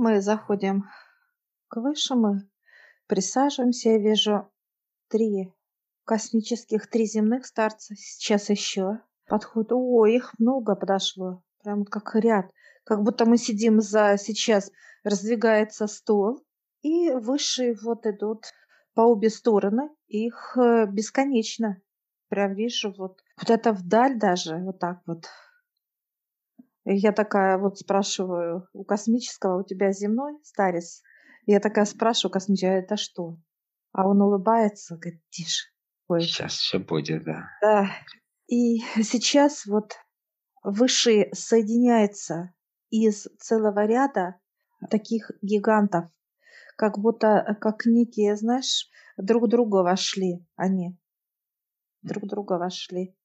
Мы заходим к высшему, присаживаемся. Я вижу три космических, три земных старца. Сейчас еще подходят. О, их много подошло. Прям как ряд. Как будто мы сидим за... Сейчас раздвигается стол. И высшие вот идут по обе стороны. Их э, бесконечно. Прям вижу вот куда-то вдаль даже. Вот так вот. Я такая вот спрашиваю у космического, у тебя земной старец? Я такая спрашиваю космического, а это что? А он улыбается, говорит, тише. Ой. Сейчас все будет, да. Да. И сейчас вот Высший соединяется из целого ряда таких гигантов, как будто как некие, знаешь, друг друга вошли они. Друг друга вошли.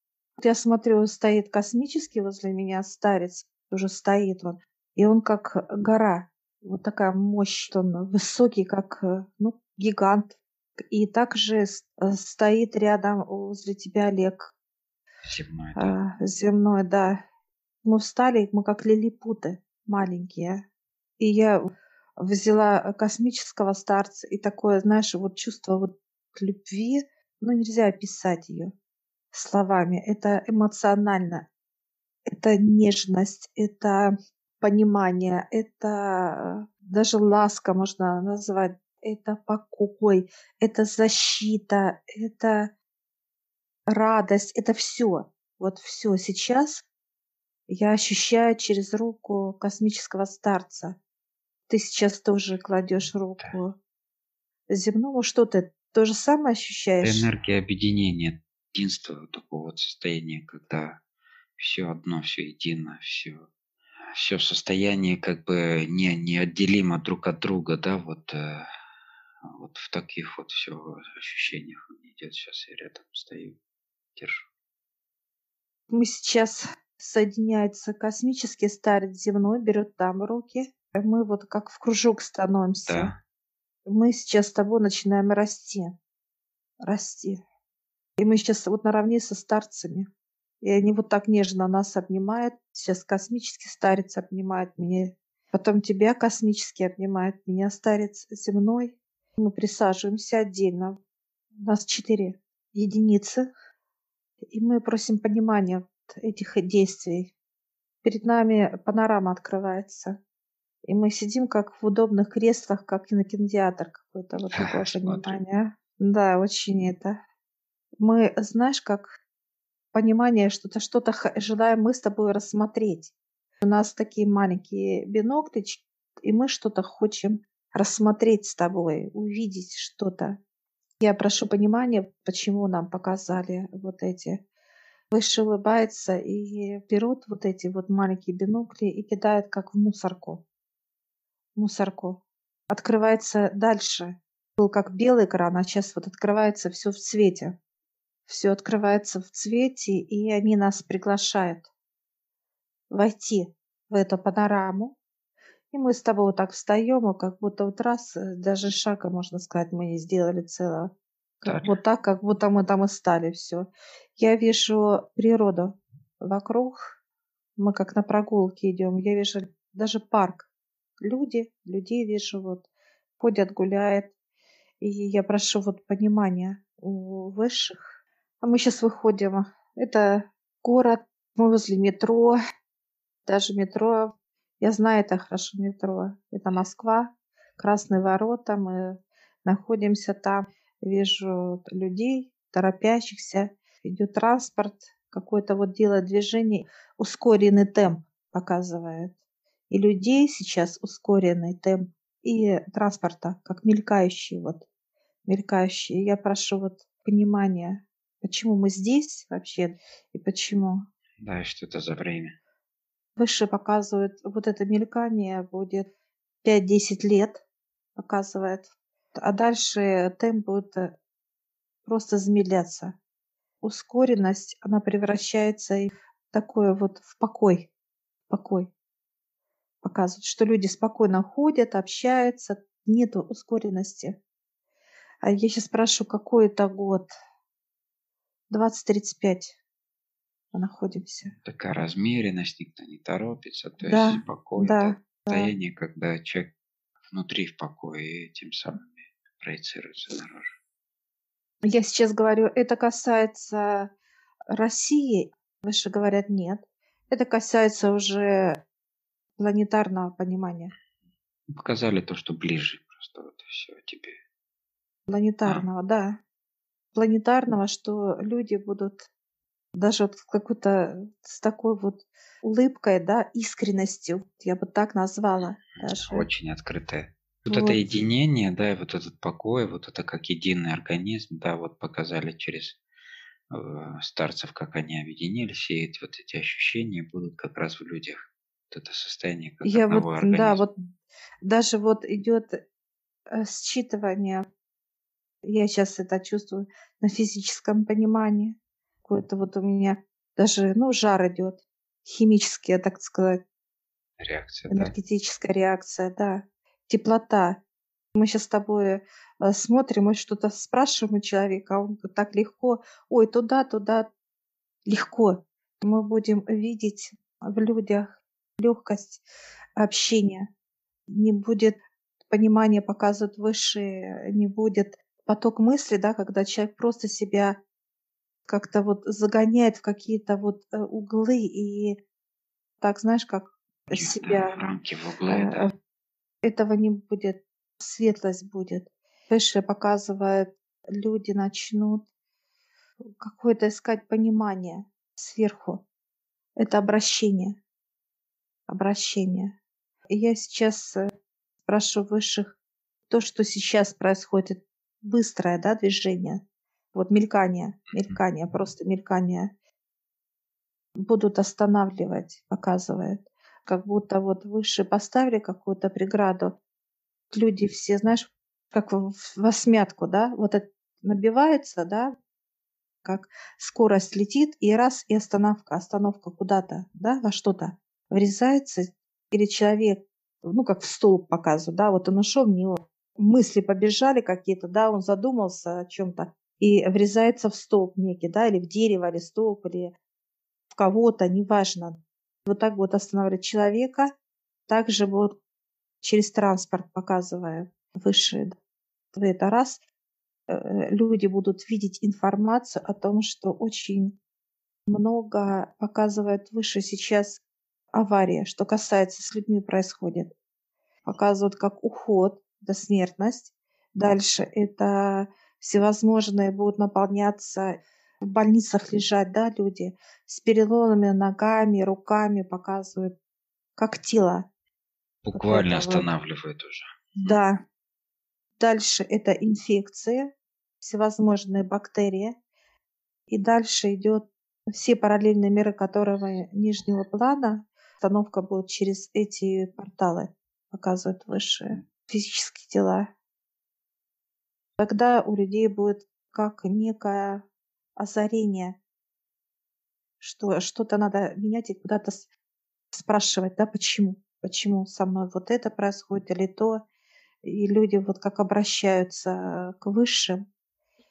Я смотрю, стоит космический возле меня старец, уже стоит он. И он как гора, вот такая мощь, он высокий, как ну, гигант. И также э, стоит рядом возле тебя Олег. Земной, да. А, земной, да. Мы встали, мы как лилипуты маленькие. И я взяла космического старца и такое, знаешь, вот чувство вот любви, ну нельзя описать ее словами. Это эмоционально это нежность, это понимание, это даже ласка можно назвать, это покой, это защита, это радость, это все. Вот все сейчас я ощущаю через руку космического старца. Ты сейчас тоже кладешь руку земному, что ты то же самое ощущаешь? Энергия объединения, единства, такого вот состояния, когда все одно, все едино, все все в состоянии как бы не, неотделимо друг от друга, да, вот, э, вот в таких вот все ощущениях он идет. Сейчас я рядом стою, держу. Мы сейчас соединяется космический старец земной, берет там руки. Мы вот как в кружок становимся. Да. Мы сейчас с тобой начинаем расти. Расти. И мы сейчас вот наравне со старцами. И они вот так нежно нас обнимают. Сейчас космический старец обнимает меня. Потом тебя космический обнимает, меня старец земной. Мы присаживаемся отдельно. У нас четыре единицы. И мы просим понимания этих действий. Перед нами панорама открывается. И мы сидим как в удобных креслах, как кинотеатр какой-то. Вот такое понимание. Да, очень это. Мы, знаешь, как понимание, что-то что-то желаем мы с тобой рассмотреть. У нас такие маленькие биноклички, и мы что-то хотим рассмотреть с тобой, увидеть что-то. Я прошу понимания, почему нам показали вот эти. Выше улыбается и берут вот эти вот маленькие бинокли и кидают как в мусорку. Мусорку. Открывается дальше. Был как белый экран, а сейчас вот открывается все в цвете все открывается в цвете, и они нас приглашают войти в эту панораму. И мы с тобой вот так встаем, и как будто вот раз, э, даже шага, можно сказать, мы не сделали целого. Как. Вот так, как будто мы там и стали все. Я вижу природу вокруг. Мы как на прогулке идем. Я вижу даже парк. Люди, людей вижу, вот ходят, гуляют. И я прошу вот понимания у высших, а мы сейчас выходим. Это город, мы возле метро, даже метро. Я знаю это хорошо метро. Это Москва, Красные ворота. Мы находимся там. Вижу людей, торопящихся. Идет транспорт, какое-то вот делает движение. Ускоренный темп показывает. И людей сейчас ускоренный темп. И транспорта, как мелькающий вот. Мелькающий. Я прошу вот понимания Почему мы здесь вообще и почему? Да, и что это за время? Выше показывает, вот это мелькание будет 5-10 лет, показывает. А дальше темп будет э, просто замедляться. Ускоренность, она превращается в такое вот в покой. Покой. Показывает, что люди спокойно ходят, общаются, нету ускоренности. А я сейчас спрашиваю, какой это год? 20-35 мы находимся. Такая размеренность, никто не торопится, то да, есть спокойно. Да, состояние, да. когда человек внутри в покое и тем самым проецируется наружу. Я сейчас говорю, это касается России. Выше говорят нет. Это касается уже планетарного понимания. Показали то, что ближе просто вот все тебе. Планетарного, а. да. Планетарного, что люди будут даже вот какой-то с такой вот улыбкой, да, искренностью, я бы так назвала. Даже. Очень открытая. Вот, вот это единение, да, и вот этот покой, вот это как единый организм, да, вот показали через э, старцев, как они объединились, и вот эти ощущения будут как раз в людях. Вот это состояние как Я одного вот, организма. Да, вот даже вот идет э, считывание, я сейчас это чувствую на физическом понимании. Какое-то вот у меня даже, ну, жар идет, химический, так сказать. Реакция, Энергетическая да. реакция, да теплота. Мы сейчас с тобой э, смотрим, мы что-то спрашиваем у человека, а он так легко, ой, туда, туда, легко. Мы будем видеть в людях легкость общения. Не будет понимания показывать выше, не будет поток мысли, да, когда человек просто себя как-то вот загоняет в какие-то вот э, углы и так, знаешь, как себя рамки в углы, э, да этого не будет, светлость будет. Выше показывает, люди начнут какое-то искать понимание сверху. Это обращение. Обращение. И я сейчас э, спрашиваю высших, то, что сейчас происходит, быстрое да, движение, вот мелькание, мелькание, просто мелькание, будут останавливать, показывает. Как будто вот выше поставили какую-то преграду. Люди все, знаешь, как в восьмятку, да, вот это набивается, да, как скорость летит, и раз, и остановка, остановка куда-то, да, во что-то врезается, или человек, ну, как в столб показываю, да, вот он ушел в него, мысли побежали какие-то, да, он задумался о чем-то, и врезается в столб некий, да, или в дерево, или столб, или в кого-то, неважно вот так вот останавливать человека, также вот через транспорт показывая выше. Это раз. Э, люди будут видеть информацию о том, что очень много показывает выше сейчас авария, что касается с людьми происходит. Показывают как уход, это смертность. Дальше это всевозможные будут наполняться в больницах лежать, да, люди с переломами ногами, руками показывают, как тело. Буквально вот останавливает вот. уже. Да. Дальше это инфекции, всевозможные бактерии. И дальше идет все параллельные миры, которые нижнего плана. Установка будет через эти порталы, показывают высшие физические тела. Тогда у людей будет как некая озарение, что что-то надо менять и куда-то спрашивать, да, почему, почему со мной вот это происходит или то, и люди вот как обращаются к высшим,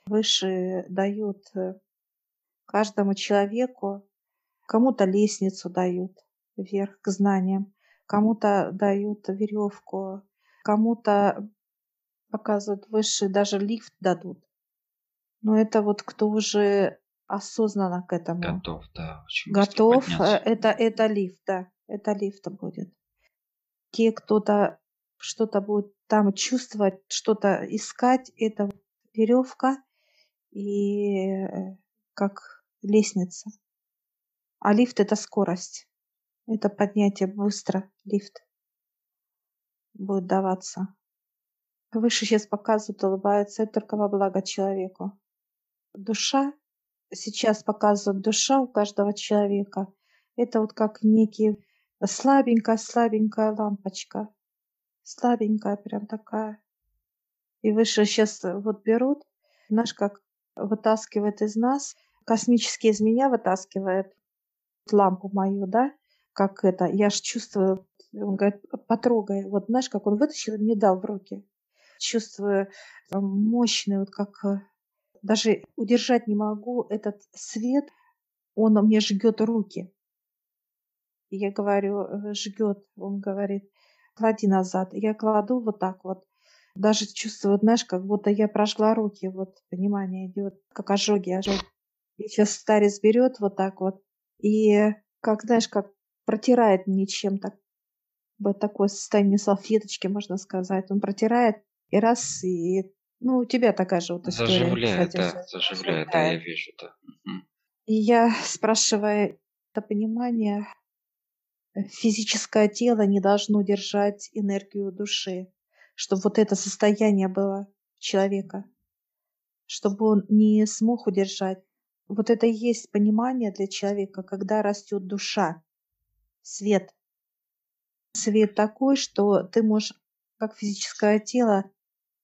выше дают э, каждому человеку, кому-то лестницу дают вверх к знаниям, кому-то дают веревку, кому-то показывают выше, даже лифт дадут. Но это вот кто уже осознанно к этому готов, да, очень готов, э, это это лифт, да, это лифт будет. Те, кто-то что-то будет там чувствовать, что-то искать, это веревка и э, как лестница. А лифт это скорость. Это поднятие быстро, лифт будет даваться. Выше сейчас показывают, улыбается, это только во благо человеку душа, сейчас показывает душа у каждого человека, это вот как некий слабенькая-слабенькая лампочка. Слабенькая прям такая. И выше сейчас вот берут, знаешь, как вытаскивает из нас, космически из меня вытаскивает лампу мою, да, как это, я ж чувствую, он говорит, потрогай, вот знаешь, как он вытащил мне дал в руки. Чувствую мощный, вот как даже удержать не могу этот свет, он мне жгет руки. Я говорю, э, жгет, он говорит, клади назад. Я кладу вот так вот. Даже чувствую, знаешь, как будто я прожгла руки, вот понимание идет, как ожоги, ожоги. И сейчас старец берет вот так вот и, как знаешь, как протирает мне чем-то. Вот такое состояние салфеточки, можно сказать. Он протирает и раз, и ну, у тебя такая же вот история, Заживляет, кстати, да, заживляет, да, я вижу, да. Мгм. И я, спрашивая это понимание, э, физическое тело не должно держать энергию души, чтобы вот это состояние было человека, чтобы он не смог удержать. Вот это и есть понимание для человека, когда растет душа, свет. Свет такой, что ты можешь, как физическое тело,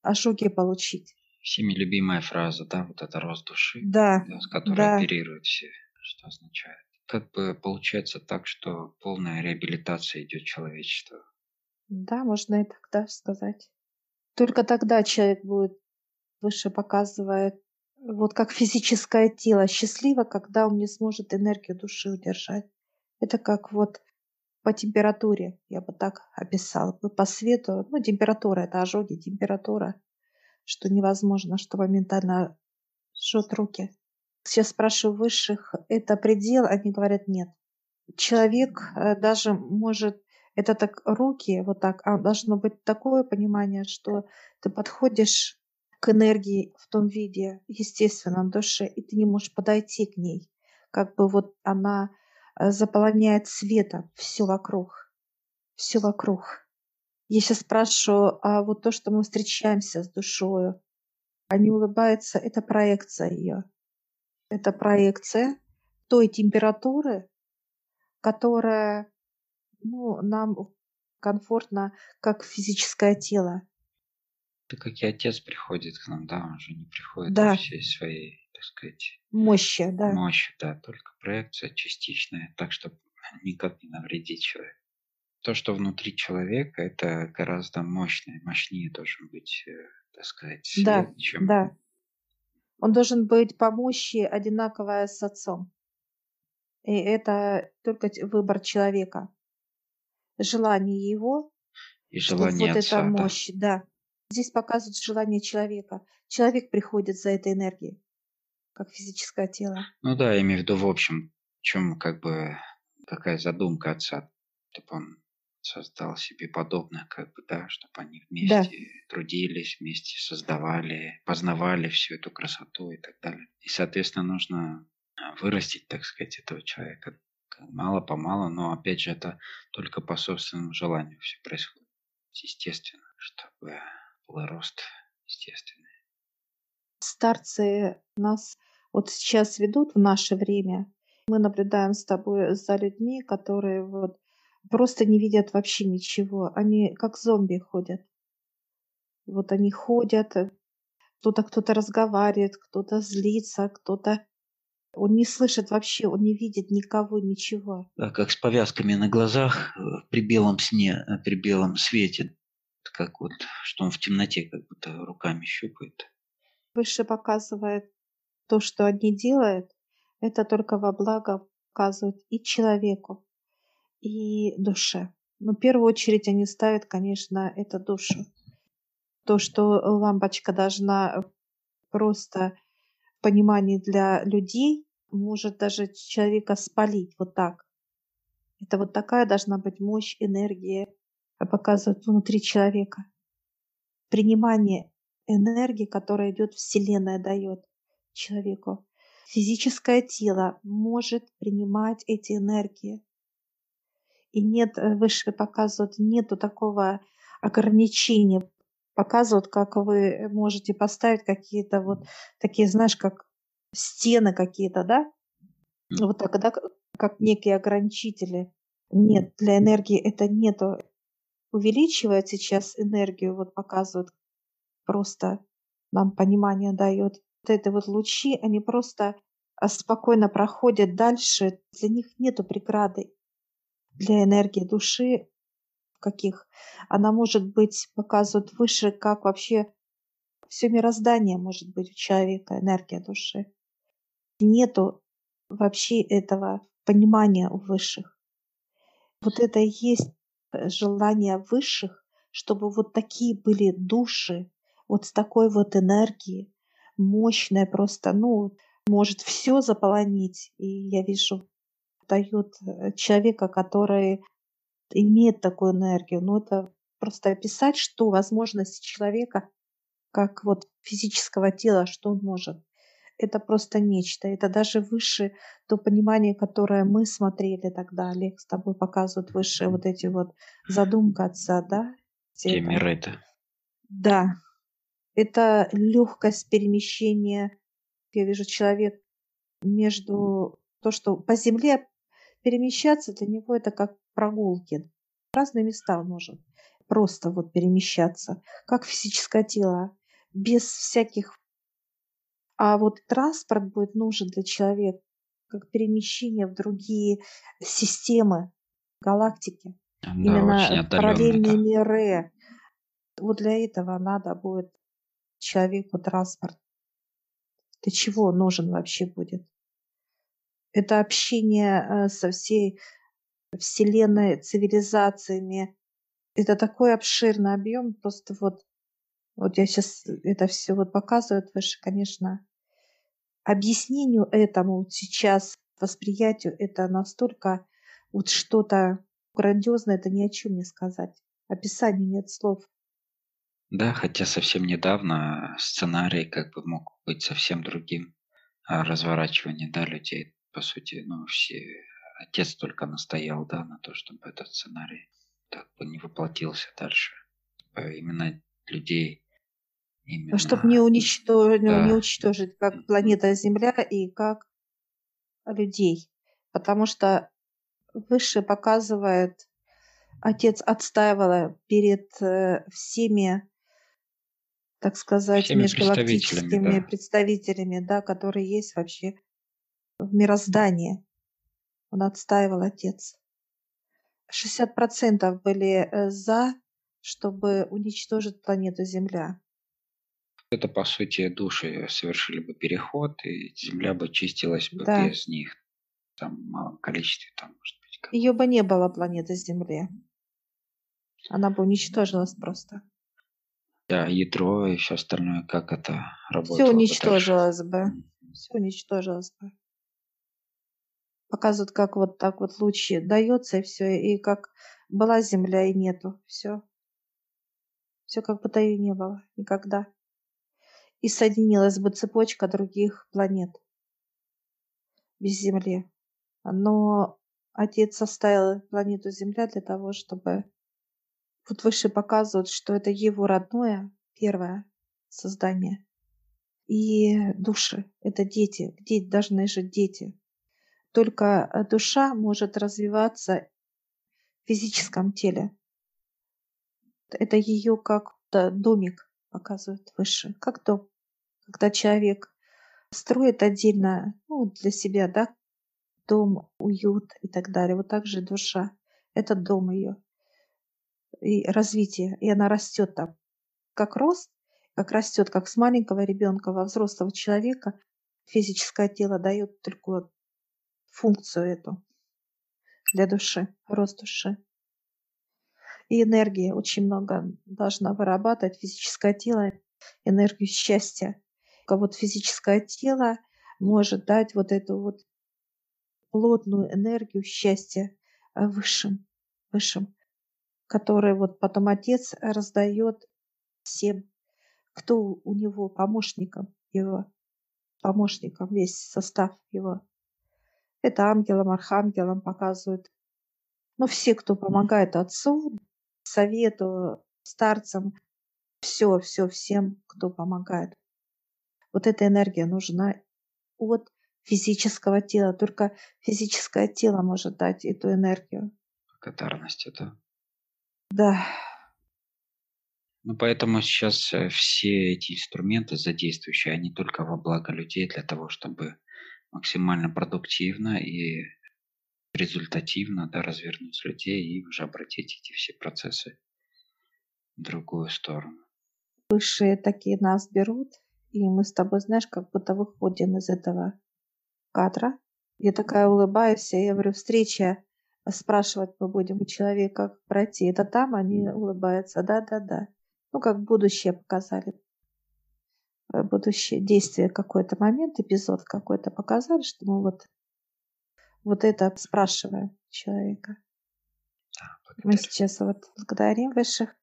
ожоги получить. Всеми любимая фраза, да, вот это рост души, Да, да, с которой да. оперируют все, что означает. Как бы получается так, что полная реабилитация идет человечества. Да, можно и так, да, сказать. Только тогда человек будет, выше показывает, вот как физическое тело счастливо, когда он не сможет энергию души удержать. Это как вот по температуре, я бы так описала, бы по свету. Ну, температура, это ожоги, температура, что невозможно, что моментально жжет руки. Сейчас спрашиваю высших, это предел? Они говорят, нет. Человек э, даже может, это так руки, вот так, а должно быть такое понимание, что ты подходишь к энергии в том виде, естественном душе, и ты не можешь подойти к ней. Как бы вот она заполоняет светом все вокруг, все вокруг. Я сейчас спрашиваю, а вот то, что мы встречаемся с душою, они улыбаются, это проекция ее. Это проекция той температуры, которая ну, нам комфортно, как физическое тело. Это как и отец приходит к нам, да, он же не приходит Да, всей своей, так сказать, мощи, да. мощи, да, только проекция частичная, так, чтобы никак не навредить человеку. То, что внутри человека, это гораздо мощнее, мощнее должен быть, э, так сказать, Да, свет, чем да. Он должен быть по мощи одинаковая с отцом. И это только выбор человека. Желание его, и желание вот эта отца, да. мощь, да. Здесь показывают желание человека. Человек приходит за этой энергией, как физическое тело. Ну да, я имею в виду в общем, в чем как бы какая задумка отца, чтобы он создал себе подобное, как бы, да, чтобы они Да, вместе трудились, вместе создавали, познавали всю эту красоту и так далее. И, соответственно, нужно а, вырастить, так сказать, этого человека мало-помалу, но, опять же, это только по собственному желанию все происходит, естественно, чтобы был рост естественный. старцы нас вот сейчас ведут в наше время. Мы наблюдаем с тобой за людьми, которые вот просто не видят вообще ничего. Они как зомби ходят. Вот они ходят, э, кто-то кто-то разговаривает, кто-то злится, кто-то он не слышит вообще, он не видит никого, ничего. Да, как с повязками на глазах э, при белом сне, э, при белом свете, как вот, что он в темноте как будто руками щупает. Выше показывает то, что они делают, это только во благо показывают и человеку, и душе. Но в первую очередь они ставят, конечно, это душу. То, что лампочка должна просто в понимании для людей, может даже человека спалить вот так. Это вот такая должна быть мощь, энергия, а показывает внутри человека. Принимание энергии, которая идет Вселенная дает человеку. Физическое тело может принимать эти энергии. И нет, э, выше показывают, нету такого ограничения. Показывают, как вы можете поставить какие-то вот такие, знаешь, как стены какие-то, да? Вот так, да, к- как некие ограничители. Нет, для энергии это нету. Увеличивает сейчас энергию, вот показывают, просто нам понимание дает. Вот это вот лучи, они просто а, спокойно проходят дальше. Для них нету преграды. Для энергии души каких. Она может быть, показывают выше, как вообще все мироздание может быть у человека, энергия души. Нету вообще этого понимания у высших. Вот это и есть э, желание высших, чтобы вот такие были души, вот с такой вот энергией, мощная просто, ну, может все заполонить. И я вижу, дает э, человека, который имеет такую энергию. Ну, это просто описать, что возможность человека, как вот физического тела, что он может. Это просто нечто. Это даже выше то понимание, которое мы смотрели тогда. Олег с тобой показывает выше вот эти вот задумка отца, да? Миры-то. Да. Это легкость перемещения. Я вижу человек между то, что по земле перемещаться для него это как прогулки. В разные места он может просто вот перемещаться, как физическое тело, без всяких... А вот транспорт будет нужен для человека, как перемещение в другие системы, галактики. Да, Именно параллельные да. миры. Вот для этого надо будет человеку транспорт. Для чего нужен вообще будет? Это общение э, со всей Вселенной, цивилизациями. Это такой обширный объем, просто вот, вот я сейчас это все вот показываю выше, конечно, объяснению этому сейчас, восприятию, это настолько вот что-то грандиозное, это ни о чем не сказать. Описанию нет слов. Да, хотя совсем недавно сценарий как бы мог быть совсем другим. А разворачивание, да, людей, по сути, ну, все отец только настоял, да, на то, чтобы этот сценарий так бы не воплотился дальше. Именно людей Именно. Чтобы не, уничтож... да. не уничтожить как планета Земля и как людей. Потому что выше показывает, отец отстаивала перед э, всеми, так сказать, всеми межгалактическими представителями, да. представителями, да, которые есть вообще в мироздании. Он отстаивал отец. 60% были э, за, чтобы уничтожить планету Земля. Это, по сути, души совершили бы переход, и Земля бы чистилась бы да. без них. Там в малом количестве, там, может быть. Ее бы не было планеты Земли. Она бы уничтожилась просто. Да, ядро и все остальное, как это работало. Все уничтожилось бы. бы. Все уничтожилось бы показывают, как вот так вот лучи дается и все, и как была земля и нету, все. Все как будто ее не было никогда. И соединилась бы цепочка других планет без Земли. Но Отец оставил планету Земля для того, чтобы вот выше показывают, что это его родное, первое создание. И души — это дети. Где должны жить дети? Только э, душа может развиваться в физическом теле. Это ее как домик показывает выше, как дом. Когда человек строит отдельно ну, для себя, да, дом, уют и так далее. Вот так же душа. Это дом ее. И развитие. И она растет там. Как рост, как растет, как с маленького ребенка во взрослого человека физическое тело дает только функцию эту для души, рост души. И энергии очень много должна вырабатывать физическое тело, энергию счастья. Вот физическое тело может дать вот эту вот плотную энергию счастья высшим, высшим, который вот потом отец раздает всем, кто у него помощником его, помощником весь состав его. Это ангелам, архангелам показывают. Ну, все, кто помогает отцу, совету, старцам, все, все, всем, кто помогает. Вот эта энергия нужна от физического тела. Только физическое тело может дать эту энергию. Благодарность это. Да. Ну, поэтому сейчас э, все эти инструменты задействующие, они только во благо людей для того, чтобы максимально продуктивно и результативно да, развернуть людей и уже обратить эти все процессы в другую сторону. Высшие такие нас берут, и мы с тобой, знаешь, как будто выходим из этого кадра. Я такая улыбаюсь, и я говорю, встреча спрашивать мы будем у человека, как пройти. Это там они улыбаются. Да-да-да. Ну, как будущее показали. Э, будущее действие какой-то момент, эпизод какой-то показали, что мы вот, вот это спрашиваем человека. Да, Мы сейчас вот благодарим высших